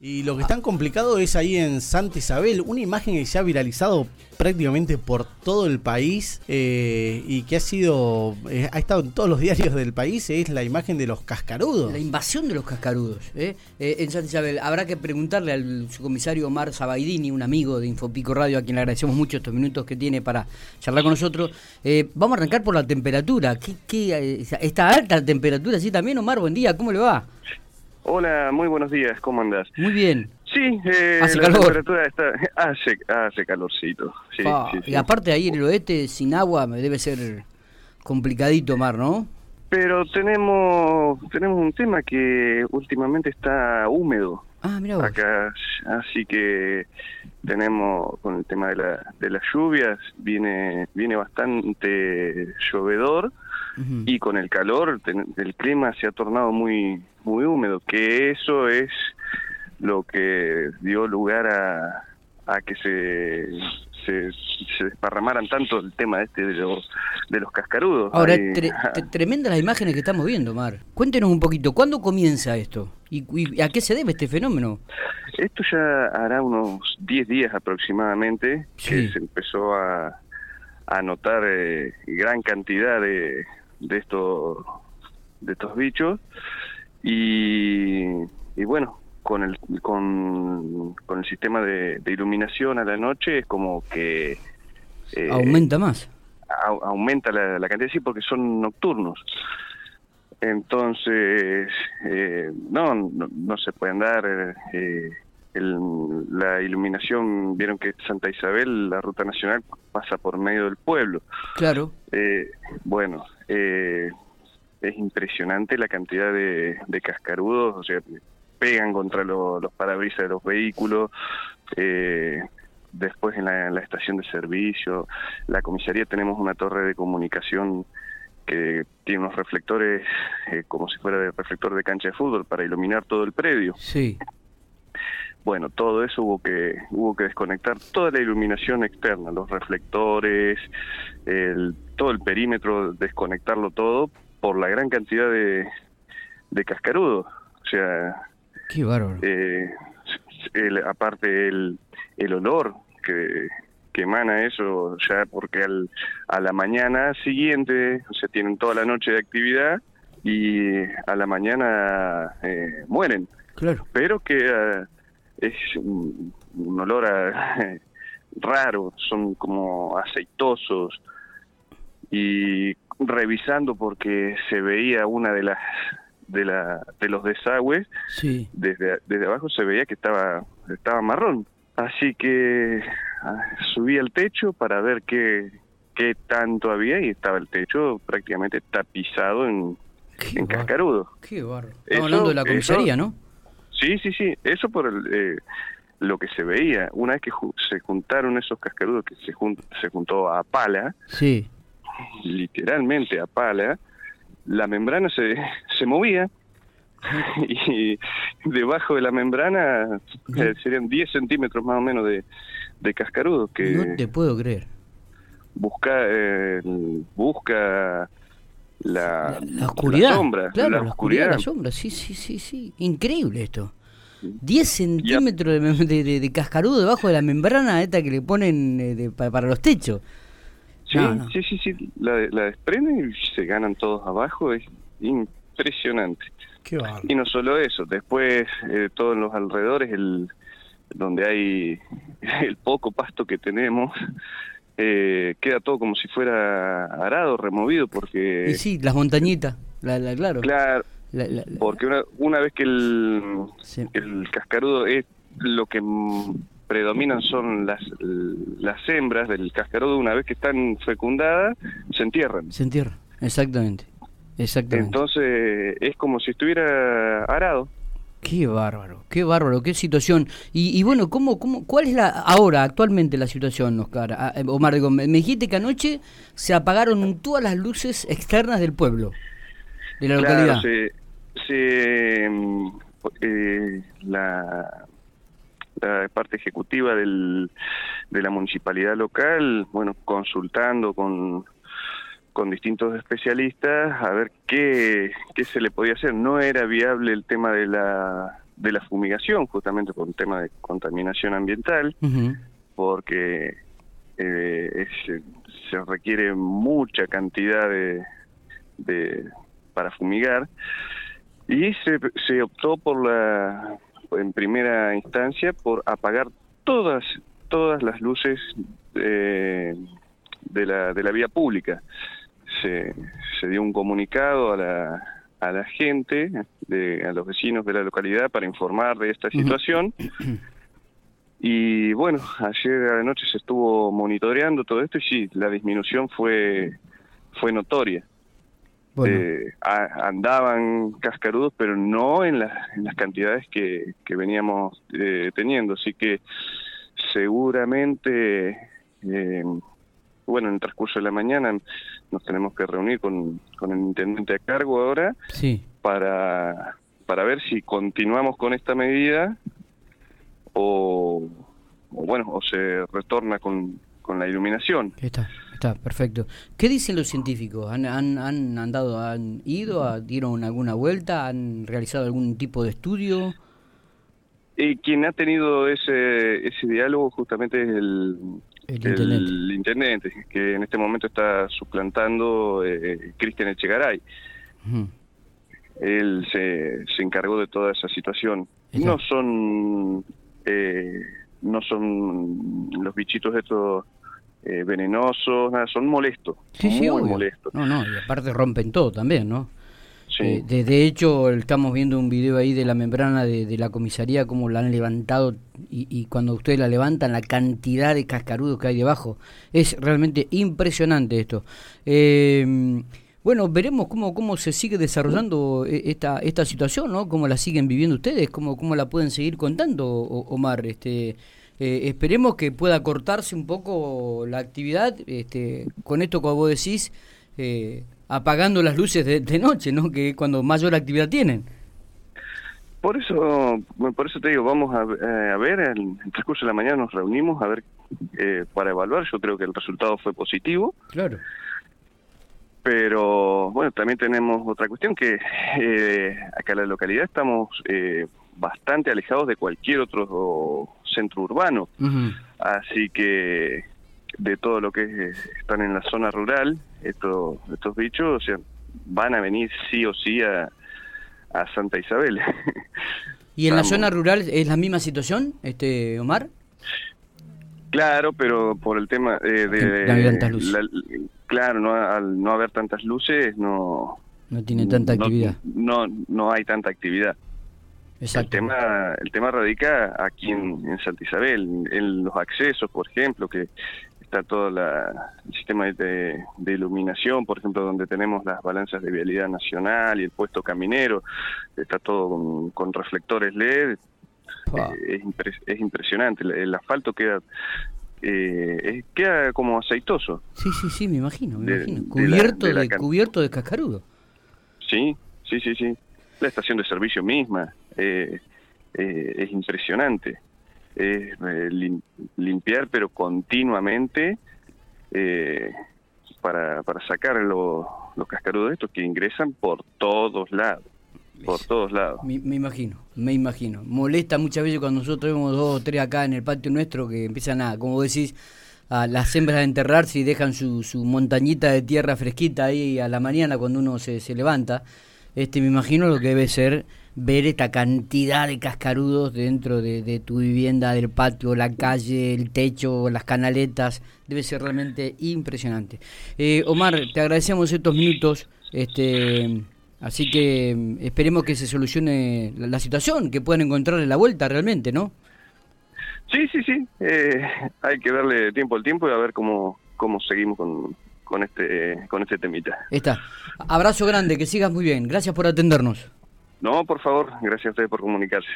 Y lo que es tan complicado es ahí en Santa Isabel, una imagen que se ha viralizado prácticamente por todo el país eh, y que ha sido, eh, ha estado en todos los diarios del país, es la imagen de los cascarudos. La invasión de los cascarudos ¿eh? Eh, en Santa Isabel. Habrá que preguntarle al subcomisario Omar Sabaidini, un amigo de Infopico Radio, a quien le agradecemos mucho estos minutos que tiene para charlar con nosotros. Vamos a arrancar por la temperatura. ¿Qué, qué, ¿Está alta temperatura? Sí, también, Omar, buen día, ¿cómo le va? Hola, muy buenos días, ¿cómo andás? Muy bien. Sí, eh, Hace la calor. temperatura está... Hace, hace calorcito, sí, Ah, sí, sí. Y aparte ahí en el oeste, sin agua, me debe ser complicadito, Omar, ¿no? Pero tenemos tenemos un tema que últimamente está húmedo Ah, mira vos. acá, así que tenemos con el tema de, la, de las lluvias, viene viene bastante llovedor Y con el calor el clima se ha tornado muy muy húmedo, que eso es lo que dio lugar a, a que se, se, se desparramaran tanto el tema este de los, de los cascarudos. Ahora, tre- tre- tremendas las imágenes que estamos viendo, Omar. Cuéntenos un poquito, ¿cuándo comienza esto? ¿Y, y a qué se debe este fenómeno? Esto ya hará unos 10 días aproximadamente Sí. que se empezó a, a notar eh, gran cantidad de, de estos de estos bichos y, y bueno con el con, con el sistema de, de iluminación a la noche es como que eh, ¿Aumenta más? au- aumenta la, la cantidad sí porque son nocturnos entonces eh, no, no no se pueden dar eh, el- la iluminación vieron que Santa Isabel la ruta nacional pasa por medio del pueblo Claro. eh, bueno eh, es impresionante la cantidad de, de cascarudos o sea pegan contra lo- los parabrisas de los vehículos eh, después en la, en la estación de servicio la comisaría tenemos una torre de comunicación que tiene unos reflectores eh, como si fuera de reflector de cancha de fútbol para iluminar todo el predio Sí. Bueno, todo eso hubo que hubo que desconectar toda la iluminación externa, los reflectores, el, todo el perímetro, desconectarlo todo por la gran cantidad de, de cascarudos. O sea, Qué bárbaro. eh, el- aparte el, el olor que, que emana eso, ya porque al, a la mañana siguiente, o sea, tienen toda la noche de actividad y a la mañana eh, mueren Claro. pero que es un, un olor a- raro, son como aceitosos y revisando porque se veía una de las de la de los desagües Sí. desde desde abajo se veía que estaba estaba marrón así que ah, subí al techo para ver qué qué tanto había y estaba el techo prácticamente tapizado en, Qué en cascarudo Qué. Eso- Estamos hablando de la eso- comisaría, ¿no? Sí, sí, sí, eso por el, eh, lo que se veía. Una vez que ju- se juntaron esos cascarudos, que se, jun- se juntó a pala, Sí. literalmente a pala, la membrana se, se movía y debajo de la membrana eh, serían 10 centímetros más o menos de, de cascarudo que No te puedo creer. busca eh, busca la, La, la oscuridad. sombra, claro, la, oscuridad. la sombra. Sí, sí, sí, sí. Increíble esto. 10 centímetros de, de, de- de cascarudo debajo de la membrana esta que le ponen eh, de- pa- para los techos. Sí, No, no. sí, sí, sí, la, la desprenden y se ganan todos abajo, es impresionante. Qué. Y no solo eso, después eh, todos los alrededores, el, donde hay el poco pasto que tenemos, eh, queda todo como si fuera arado, removido, porque, Y sí, las montañitas. La, la- claro. claro, La- la- la- porque una, una vez que el, Sí. el cascarudo es lo que predominan son las, las hembras del cascarudo, una vez que están fecundadas, se entierran. Se entierra. Exactamente. Exactamente. Entonces es como si estuviera arado. Qué bárbaro, qué bárbaro, qué situación. Y, y bueno, ¿cómo, cómo, ¿cuál es la ahora, actualmente la situación, Oscar? Ah, eh, Omar, digo, me, me dijiste que anoche se apagaron todas las luces externas del pueblo, de la localidad. Claro, se, se, mm, eh, la, la parte ejecutiva del, de la municipalidad local, bueno, consultando con con distintos especialistas a ver qué, qué se le podía hacer. No era viable el tema de la de la fumigación, justamente por un tema de contaminación ambiental, porque eh, se requiere mucha cantidad de, de para fumigar. Y se, se optó por la en primera instancia por apagar todas todas las luces eh, de la de la vía pública se, se dio un comunicado a la a la gente de, a los vecinos de la localidad para informar de esta situación. Y bueno ayer a la noche se estuvo monitoreando todo esto y sí la disminución fue fue notoria. Eh, andaban cascarudos, pero no en, en las cantidades que, que veníamos eh, teniendo. Así que seguramente, eh, bueno, en el transcurso de la mañana nos tenemos que reunir con, con el intendente a cargo ahora sí. para, para ver si continuamos con esta medida o, o bueno, o se retorna con, con la iluminación. Está, está, perfecto. ¿Qué dicen los científicos? ¿Han, han, han andado, han ido, dieron alguna vuelta, han realizado algún tipo de estudio? Y quien ha tenido ese, ese diálogo justamente es el, el, intendente. que en este momento está suplantando eh, Cristian Echegaray. Él se, se encargó de toda esa situación. No son eh, no son los bichitos estos eh, venenosos, nada, son molestos. Sí, sí, muy molestos. No, no, y aparte rompen todo también, ¿no? Sí. Eh, de, hecho, estamos viendo un video ahí de la membrana de, la comisaría, cómo la han levantado y, cuando ustedes la levantan, la cantidad de cascarudos que hay debajo. Es realmente impresionante esto. Eh, bueno, veremos cómo, cómo se sigue desarrollando esta, esta situación, ¿no? Cómo la siguen viviendo ustedes, cómo, cómo la pueden seguir contando, Omar. Este, eh, esperemos que pueda cortarse un poco la actividad este, con esto que vos decís, eh, apagando las luces de, noche, ¿no? Que es cuando mayor actividad tienen. Por eso, por eso te digo, vamos a, eh, a ver, en el transcurso de la mañana nos reunimos a ver para evaluar. Yo creo que el resultado fue positivo. Claro. Pero bueno, también tenemos otra cuestión que acá en la localidad estamos bastante alejados de cualquier otro centro urbano. Así que de todo lo que están en la zona rural, estos, estos bichos o sea, van a venir sí o sí a, a Santa Isabel. ¿Y en la zona rural es la misma situación, este Omar? Claro, pero por el tema eh, de... claro, no, al no haber tantas luces, no... No tiene tanta actividad. No, no hay tanta actividad. El tema, el tema radica aquí en, Santa Isabel, en los accesos, por ejemplo, que está todo la, el sistema de, iluminación, por ejemplo, donde tenemos las balanzas de vialidad nacional y el puesto caminero, está todo con, reflectores LED, eh, es, impresionante, el, asfalto queda eh, queda como aceitoso. Sí, sí, sí, me imagino, me imagino. Cubierto de, cubierto de cascarudo. Sí, sí, sí, sí. La estación de servicio misma, eh, eh, es impresionante. Es eh, limpiar, pero continuamente para, para sacar los, los cascarudos estos que ingresan por todos lados. Por todos lados. Me, imagino, me imagino. Molesta muchas veces cuando nosotros vemos dos o tres acá en el patio nuestro que empiezan a, como decís, a las hembras a enterrarse y dejan su, su montañita de tierra fresquita ahí a la mañana cuando uno se, se levanta. Este, me imagino lo que debe ser ver esta cantidad de cascarudos dentro de, tu vivienda, del patio, la calle, el techo, las canaletas, debe ser realmente impresionante. Eh, Omar, te agradecemos estos minutos, este, así que mm, esperemos que se solucione la, situación, que puedan encontrarle la vuelta realmente, ¿no? Sí, sí, sí, eh, hay que darle tiempo al tiempo y a ver cómo, cómo seguimos con, con este con este temita. Está. Abrazo grande, que sigas muy bien. Gracias por atendernos. No, por favor, gracias a ustedes por comunicarse.